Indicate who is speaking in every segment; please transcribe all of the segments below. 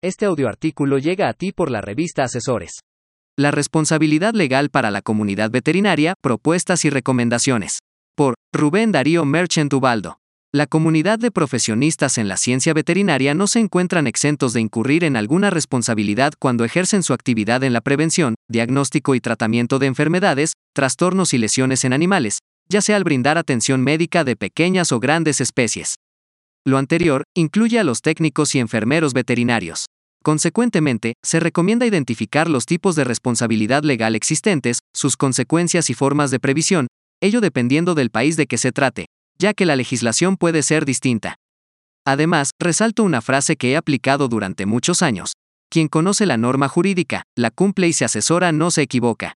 Speaker 1: Este audioartículo llega a ti por la revista Asesores.
Speaker 2: La responsabilidad legal para la comunidad veterinaria, propuestas y recomendaciones. Por Rubén Darío Merchant Ubaldo. La comunidad de profesionistas en la ciencia veterinaria no se encuentran exentos de incurrir en alguna responsabilidad cuando ejercen su actividad en la prevención, diagnóstico y tratamiento de enfermedades, trastornos y lesiones en animales, ya sea al brindar atención médica de pequeñas o grandes especies. Lo anterior incluye a los técnicos y enfermeros veterinarios. Consecuentemente, se recomienda identificar los tipos de responsabilidad legal existentes, sus consecuencias y formas de previsión, ello dependiendo del país de que se trate, ya que la legislación puede ser distinta. Además, resalto una frase que he aplicado durante muchos años. Quien conoce la norma jurídica, la cumple y se asesora no se equivoca.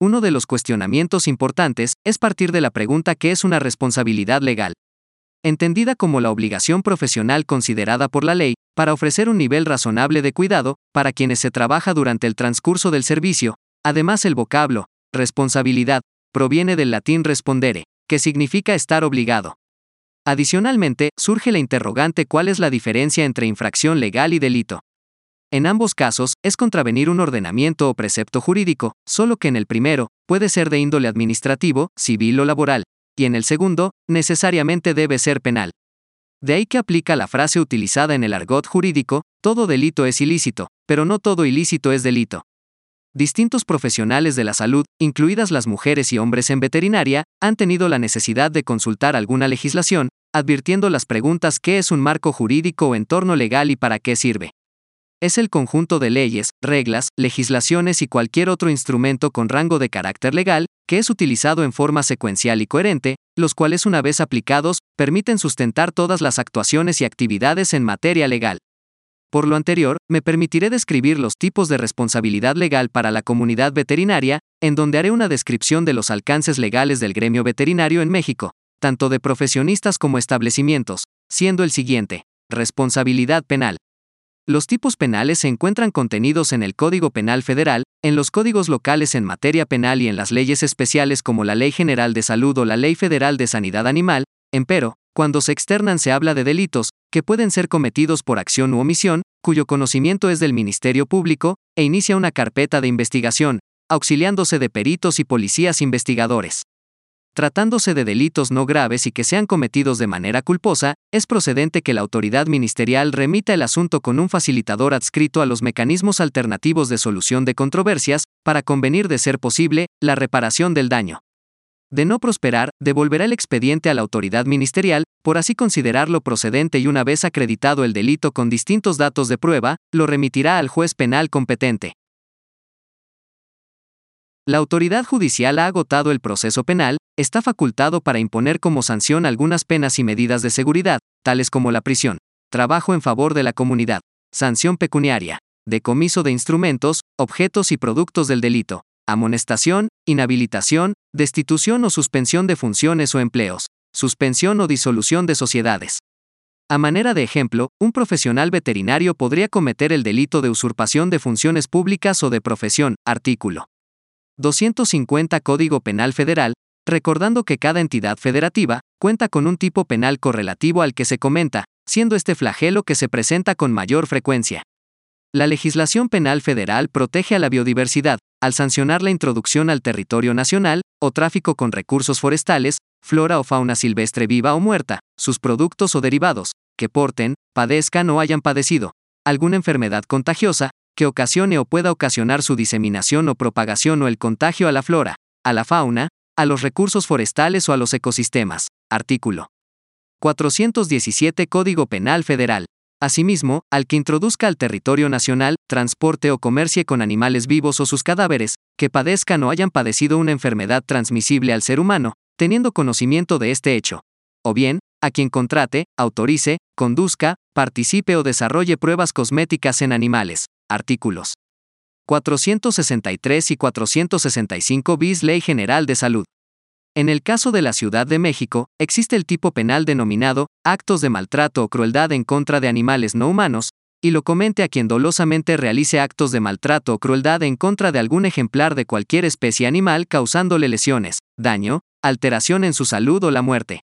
Speaker 2: Uno de los cuestionamientos importantes es partir de la pregunta ¿qué es una responsabilidad legal? Entendida como la obligación profesional considerada por la ley, para ofrecer un nivel razonable de cuidado, para quienes se trabaja durante el transcurso del servicio. Además, el vocablo, responsabilidad, proviene del latín respondere, que significa estar obligado. Adicionalmente, surge la interrogante cuál es la diferencia entre infracción legal y delito. En ambos casos, es contravenir un ordenamiento o precepto jurídico, solo que en el primero, puede ser de índole administrativo, civil o laboral, y en el segundo, necesariamente debe ser penal. De ahí que aplica la frase utilizada en el argot jurídico, todo delito es ilícito, pero no todo ilícito es delito. Distintos profesionales de la salud, incluidas las mujeres y hombres en veterinaria, han tenido la necesidad de consultar alguna legislación, advirtiendo las preguntas qué es un marco jurídico o entorno legal y para qué sirve es el conjunto de leyes, reglas, legislaciones y cualquier otro instrumento con rango de carácter legal, que es utilizado en forma secuencial y coherente, los cuales una vez aplicados, permiten sustentar todas las actuaciones y actividades en materia legal. Por lo anterior, me permitiré describir los tipos de responsabilidad legal para la comunidad veterinaria, en donde haré una descripción de los alcances legales del gremio veterinario en México, tanto de profesionistas como establecimientos, siendo el siguiente. Responsabilidad penal. Los tipos penales se encuentran contenidos en el Código Penal Federal, en los códigos locales en materia penal y en las leyes especiales como la Ley General de Salud o la Ley Federal de Sanidad Animal, empero, cuando se externan se habla de delitos, que pueden ser cometidos por acción u omisión, cuyo conocimiento es del Ministerio Público, e inicia una carpeta de investigación, auxiliándose de peritos y policías investigadores. Tratándose de delitos no graves y que sean cometidos de manera culposa, es procedente que la autoridad ministerial remita el asunto con un facilitador adscrito a los mecanismos alternativos de solución de controversias, para convenir de ser posible, la reparación del daño. De no prosperar, devolverá el expediente a la autoridad ministerial, por así considerarlo procedente y una vez acreditado el delito con distintos datos de prueba, lo remitirá al juez penal competente. La autoridad judicial ha agotado el proceso penal, está facultado para imponer como sanción algunas penas y medidas de seguridad, tales como la prisión, trabajo en favor de la comunidad, sanción pecuniaria, decomiso de instrumentos, objetos y productos del delito, amonestación, inhabilitación, destitución o suspensión de funciones o empleos, suspensión o disolución de sociedades. A manera de ejemplo, un profesional veterinario podría cometer el delito de usurpación de funciones públicas o de profesión, artículo 250 Código Penal Federal, recordando que cada entidad federativa cuenta con un tipo penal correlativo al que se comenta, siendo este flagelo que se presenta con mayor frecuencia. La legislación penal federal protege a la biodiversidad, al sancionar la introducción al territorio nacional, o tráfico con recursos forestales, flora o fauna silvestre viva o muerta, sus productos o derivados, que porten, padezcan o hayan padecido, alguna enfermedad contagiosa, que ocasione o pueda ocasionar su diseminación o propagación o el contagio a la flora, a la fauna, a los recursos forestales o a los ecosistemas. Artículo 417 Código Penal Federal. Asimismo, al que introduzca al territorio nacional, transporte o comercie con animales vivos o sus cadáveres, que padezcan o hayan padecido una enfermedad transmisible al ser humano, teniendo conocimiento de este hecho. O bien, a quien contrate, autorice, conduzca, participe o desarrolle pruebas cosméticas en animales, Artículos 463 y 465 bis Ley General de Salud. En el caso de la Ciudad de México, existe el tipo penal denominado actos de maltrato o crueldad en contra de animales no humanos, y lo comente a quien dolosamente realice actos de maltrato o crueldad en contra de algún ejemplar de cualquier especie animal causándole lesiones, daño, alteración en su salud o la muerte.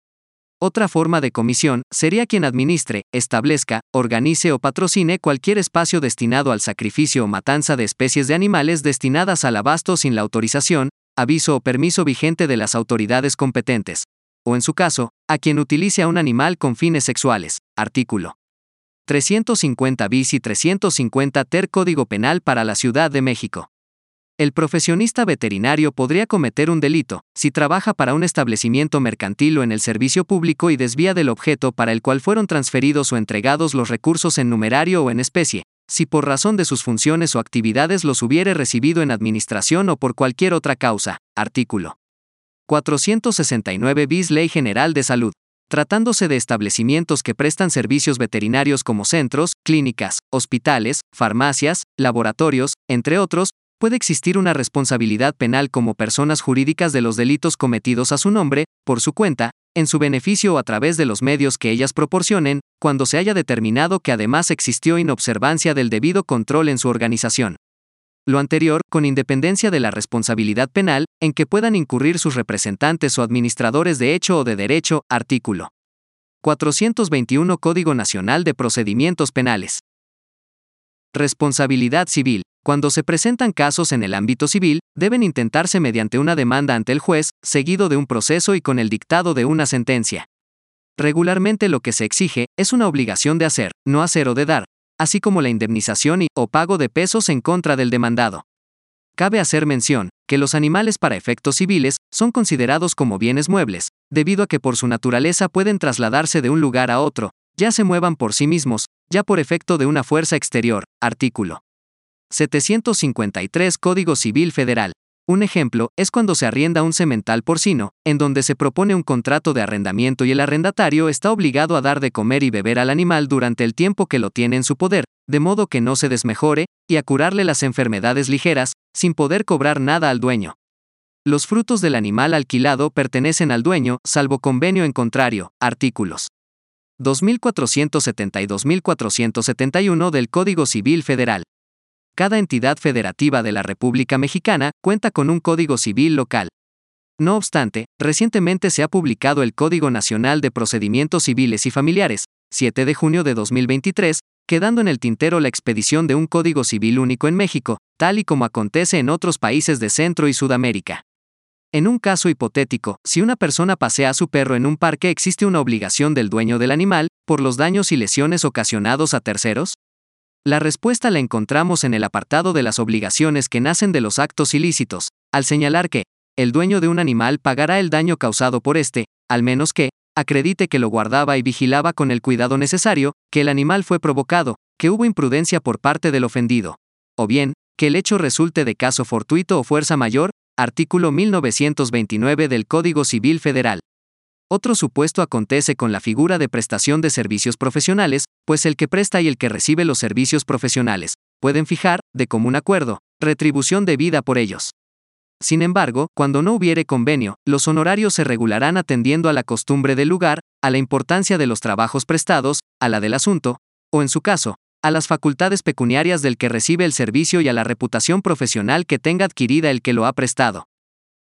Speaker 2: Otra forma de comisión sería quien administre, establezca, organice o patrocine cualquier espacio destinado al sacrificio o matanza de especies de animales destinadas al abasto sin la autorización, aviso o permiso vigente de las autoridades competentes. O en su caso, a quien utilice a un animal con fines sexuales. Artículo 350 bis y 350 ter Código Penal para la Ciudad de México. El profesionista veterinario podría cometer un delito si trabaja para un establecimiento mercantil o en el servicio público y desvía del objeto para el cual fueron transferidos o entregados los recursos en numerario o en especie, si por razón de sus funciones o actividades los hubiere recibido en administración o por cualquier otra causa. Artículo 469 bis Ley General de Salud. Tratándose de establecimientos que prestan servicios veterinarios como centros, clínicas, hospitales, farmacias, laboratorios, entre otros, puede existir una responsabilidad penal como personas jurídicas de los delitos cometidos a su nombre, por su cuenta, en su beneficio o a través de los medios que ellas proporcionen, cuando se haya determinado que además existió inobservancia del debido control en su organización. Lo anterior, con independencia de la responsabilidad penal, en que puedan incurrir sus representantes o administradores de hecho o de derecho, artículo 421 Código Nacional de Procedimientos Penales. Responsabilidad civil. Cuando se presentan casos en el ámbito civil, deben intentarse mediante una demanda ante el juez, seguido de un proceso y con el dictado de una sentencia. Regularmente lo que se exige es una obligación de hacer, no hacer o de dar, así como la indemnización y o pago de pesos en contra del demandado. Cabe hacer mención que los animales para efectos civiles son considerados como bienes muebles, debido a que por su naturaleza pueden trasladarse de un lugar a otro, ya se muevan por sí mismos, ya por efecto de una fuerza exterior. Artículo 753 Código Civil Federal. Un ejemplo es cuando se arrienda un semental porcino, en donde se propone un contrato de arrendamiento y el arrendatario está obligado a dar de comer y beber al animal durante el tiempo que lo tiene en su poder, de modo que no se desmejore, y a curarle las enfermedades ligeras, sin poder cobrar nada al dueño. Los frutos del animal alquilado pertenecen al dueño, salvo convenio en contrario. Artículos 2470 y 2471 del Código Civil Federal. Cada entidad federativa de la República Mexicana cuenta con un Código Civil local. No obstante, recientemente se ha publicado el Código Nacional de Procedimientos Civiles y Familiares, 7 de junio de 2023, quedando en el tintero la expedición de un Código Civil único en México, tal y como acontece en otros países de Centro y Sudamérica. En un caso hipotético, si una persona pasea a su perro en un parque, ¿existe una obligación del dueño del animal por los daños y lesiones ocasionados a terceros? La respuesta la encontramos en el apartado de las obligaciones que nacen de los actos ilícitos, al señalar que, el dueño de un animal pagará el daño causado por éste, al menos que, acredite que lo guardaba y vigilaba con el cuidado necesario, que el animal fue provocado, que hubo imprudencia por parte del ofendido. O bien, que el hecho resulte de caso fortuito o fuerza mayor, artículo 1929 del Código Civil Federal. Otro supuesto acontece con la figura de prestación de servicios profesionales, pues el que presta y el que recibe los servicios profesionales pueden fijar, de común acuerdo, retribución debida por ellos. Sin embargo, cuando no hubiere convenio, los honorarios se regularán atendiendo a la costumbre del lugar, a la importancia de los trabajos prestados, a la del asunto, o en su caso, a las facultades pecuniarias del que recibe el servicio y a la reputación profesional que tenga adquirida el que lo ha prestado.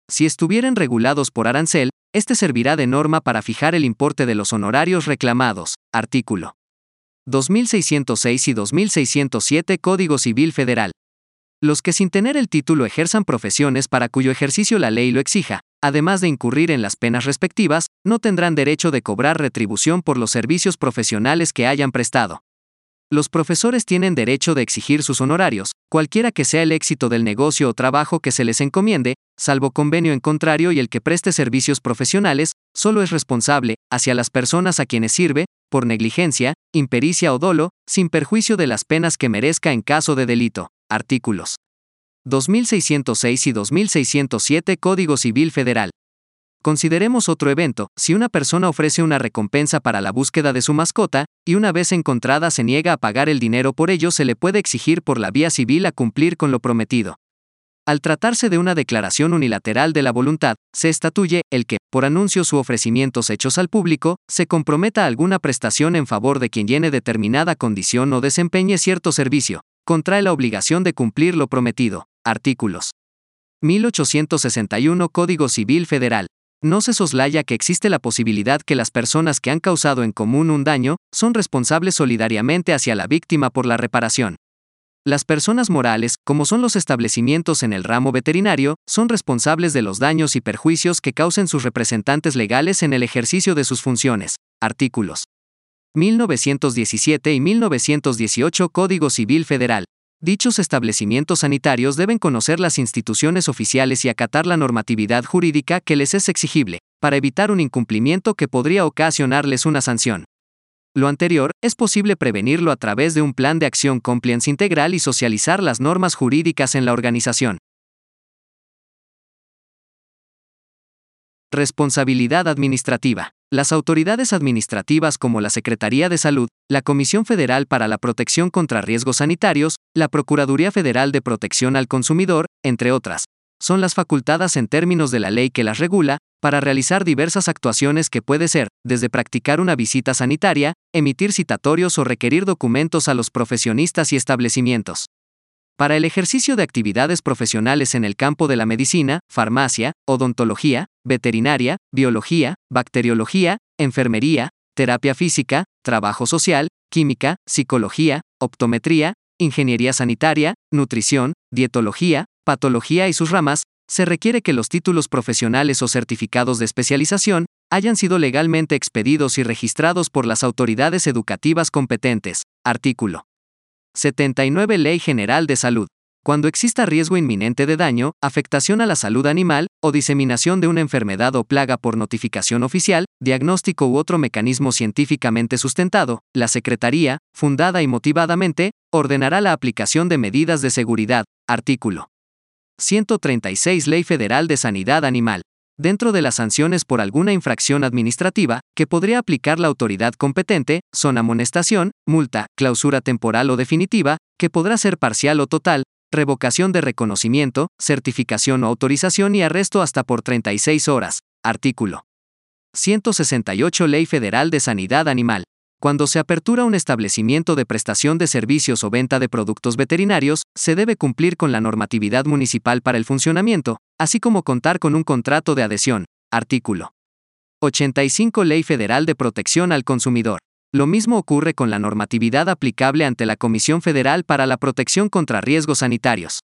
Speaker 2: Si estuvieran regulados por arancel, este servirá de norma para fijar el importe de los honorarios reclamados. Artículo 2606 y 2607 Código Civil Federal. Los que sin tener el título ejerzan profesiones para cuyo ejercicio la ley lo exija, además de incurrir en las penas respectivas, no tendrán derecho de cobrar retribución por los servicios profesionales que hayan prestado. Los profesores tienen derecho de exigir sus honorarios, cualquiera que sea el éxito del negocio o trabajo que se les encomiende, salvo convenio en contrario y el que preste servicios profesionales, solo es responsable, hacia las personas a quienes sirve, por negligencia, impericia o dolo, sin perjuicio de las penas que merezca en caso de delito. Artículos 2606 y 2607 Código Civil Federal. Consideremos otro evento, si una persona ofrece una recompensa para la búsqueda de su mascota, y una vez encontrada se niega a pagar el dinero por ello, se le puede exigir por la vía civil a cumplir con lo prometido. Al tratarse de una declaración unilateral de la voluntad, se estatuye el que, por anuncios u ofrecimientos hechos al público, se comprometa alguna prestación en favor de quien llene determinada condición o desempeñe cierto servicio, contrae la obligación de cumplir lo prometido. Artículos 1861 Código Civil Federal. No se soslaya que existe la posibilidad que las personas que han causado en común un daño son responsables solidariamente hacia la víctima por la reparación. Las personas morales, como son los establecimientos en el ramo veterinario, son responsables de los daños y perjuicios que causen sus representantes legales en el ejercicio de sus funciones. Artículos 1917 y 1918 Código Civil Federal. Dichos establecimientos sanitarios deben conocer las instituciones oficiales y acatar la normatividad jurídica que les es exigible, para evitar un incumplimiento que podría ocasionarles una sanción. Lo anterior es posible prevenirlo a través de un plan de acción compliance integral y socializar las normas jurídicas en la organización. Responsabilidad administrativa. Las autoridades administrativas como la Secretaría de Salud, la Comisión Federal para la Protección contra Riesgos Sanitarios, la Procuraduría Federal de Protección al Consumidor, entre otras, son las facultadas en términos de la ley que las regula, para realizar diversas actuaciones que puede ser, desde practicar una visita sanitaria, emitir citatorios o requerir documentos a los profesionistas y establecimientos. Para el ejercicio de actividades profesionales en el campo de la medicina, farmacia, odontología, veterinaria, biología, bacteriología, enfermería, terapia física, trabajo social, química, psicología, optometría, ingeniería sanitaria, nutrición, dietología, patología y sus ramas, se requiere que los títulos profesionales o certificados de especialización hayan sido legalmente expedidos y registrados por las autoridades educativas competentes. Artículo 79 Ley General de Salud. Cuando exista riesgo inminente de daño, afectación a la salud animal, o diseminación de una enfermedad o plaga por notificación oficial, diagnóstico u otro mecanismo científicamente sustentado, la Secretaría, fundada y motivadamente, ordenará la aplicación de medidas de seguridad. Artículo 136 Ley Federal de Sanidad Animal. Dentro de las sanciones por alguna infracción administrativa, que podría aplicar la autoridad competente, son amonestación, multa, clausura temporal o definitiva, que podrá ser parcial o total, revocación de reconocimiento, certificación o autorización y arresto hasta por 36 horas. Artículo 168 Ley Federal de Sanidad Animal. Cuando se apertura un establecimiento de prestación de servicios o venta de productos veterinarios, se debe cumplir con la normatividad municipal para el funcionamiento, así como contar con un contrato de adhesión. Artículo 85 Ley Federal de Protección al Consumidor. Lo mismo ocurre con la normatividad aplicable ante la Comisión Federal para la Protección contra Riesgos Sanitarios.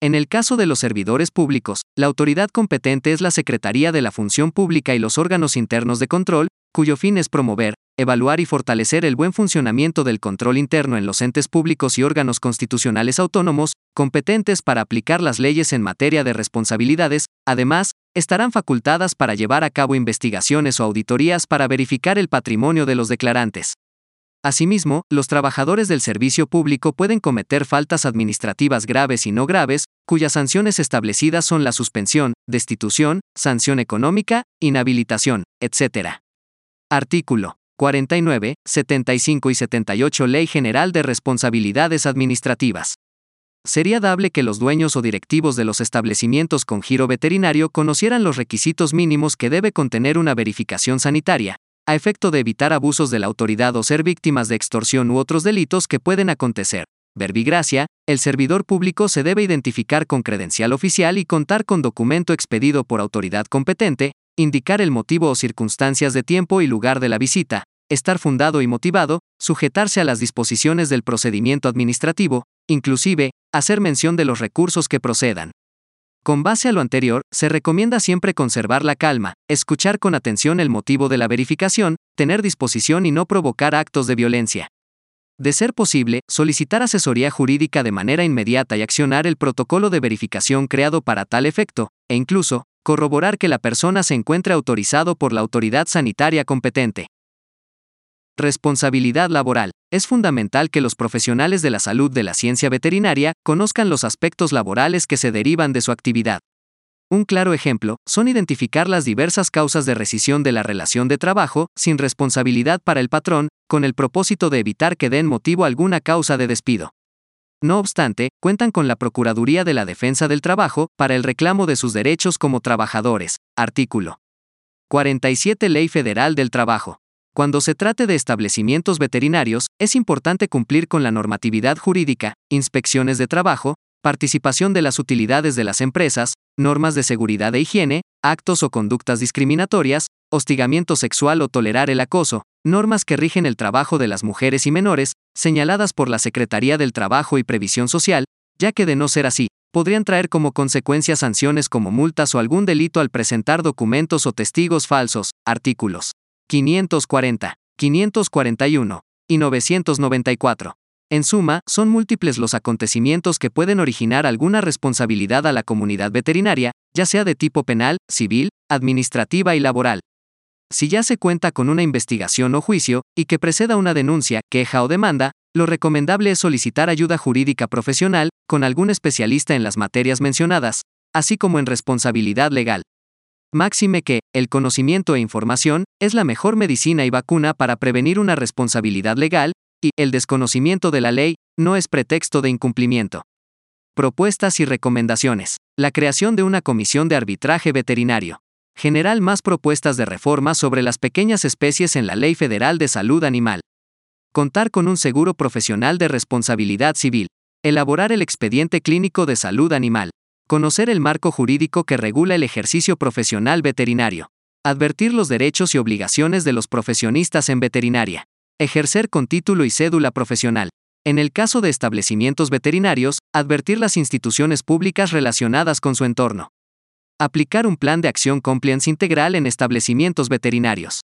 Speaker 2: En el caso de los servidores públicos, la autoridad competente es la Secretaría de la Función Pública y los órganos internos de control, cuyo fin es promover, evaluar y fortalecer el buen funcionamiento del control interno en los entes públicos y órganos constitucionales autónomos, competentes para aplicar las leyes en materia de responsabilidades, además, estarán facultadas para llevar a cabo investigaciones o auditorías para verificar el patrimonio de los declarantes. Asimismo, los trabajadores del servicio público pueden cometer faltas administrativas graves y no graves, cuyas sanciones establecidas son la suspensión, destitución, sanción económica, inhabilitación, etc. Artículo 49, 75 y 78 Ley General de Responsabilidades Administrativas. Sería dable que los dueños o directivos de los establecimientos con giro veterinario conocieran los requisitos mínimos que debe contener una verificación sanitaria, a efecto de evitar abusos de la autoridad o ser víctimas de extorsión u otros delitos que pueden acontecer. Verbigracia, el servidor público se debe identificar con credencial oficial y contar con documento expedido por autoridad competente, indicar el motivo o circunstancias de tiempo y lugar de la visita, estar fundado y motivado, sujetarse a las disposiciones del procedimiento administrativo, inclusive, hacer mención de los recursos que procedan. Con base a lo anterior, se recomienda siempre conservar la calma, escuchar con atención el motivo de la verificación, tener disposición y no provocar actos de violencia. De ser posible, solicitar asesoría jurídica de manera inmediata y accionar el protocolo de verificación creado para tal efecto, e incluso, corroborar que la persona se encuentre autorizado por la autoridad sanitaria competente. Responsabilidad laboral. Es fundamental que los profesionales de la salud de la ciencia veterinaria conozcan los aspectos laborales que se derivan de su actividad. Un claro ejemplo son identificar las diversas causas de rescisión de la relación de trabajo, sin responsabilidad para el patrón, con el propósito de evitar que den motivo alguna causa de despido. No obstante, cuentan con la Procuraduría de la Defensa del Trabajo para el reclamo de sus derechos como trabajadores. Artículo 47 Ley Federal del Trabajo. Cuando se trate de establecimientos veterinarios, es importante cumplir con la normatividad jurídica, inspecciones de trabajo, participación de las utilidades de las empresas, normas de seguridad e higiene, actos o conductas discriminatorias, hostigamiento sexual o tolerar el acoso, normas que rigen el trabajo de las mujeres y menores, señaladas por la Secretaría del Trabajo y Previsión Social, ya que de no ser así, podrían traer como consecuencia sanciones como multas o algún delito al presentar documentos o testigos falsos. Artículos 540, 541 y 994. En suma, son múltiples los acontecimientos que pueden originar alguna responsabilidad a la comunidad veterinaria, ya sea de tipo penal, civil, administrativa y laboral. Si ya se cuenta con una investigación o juicio, y que preceda una denuncia, queja o demanda, lo recomendable es solicitar ayuda jurídica profesional, con algún especialista en las materias mencionadas, así como en responsabilidad legal. Máxime que, el conocimiento e información, es la mejor medicina y vacuna para prevenir una responsabilidad legal, y el desconocimiento de la ley no es pretexto de incumplimiento. Propuestas y recomendaciones. La creación de una comisión de arbitraje veterinario. General más propuestas de reforma sobre las pequeñas especies en la Ley Federal de Salud Animal. Contar con un seguro profesional de responsabilidad civil. Elaborar el expediente clínico de salud animal. Conocer el marco jurídico que regula el ejercicio profesional veterinario. Advertir los derechos y obligaciones de los profesionistas en veterinaria. Ejercer con título y cédula profesional. En el caso de establecimientos veterinarios, advertir las instituciones públicas relacionadas con su entorno. Aplicar un plan de acción compliance integral en establecimientos veterinarios.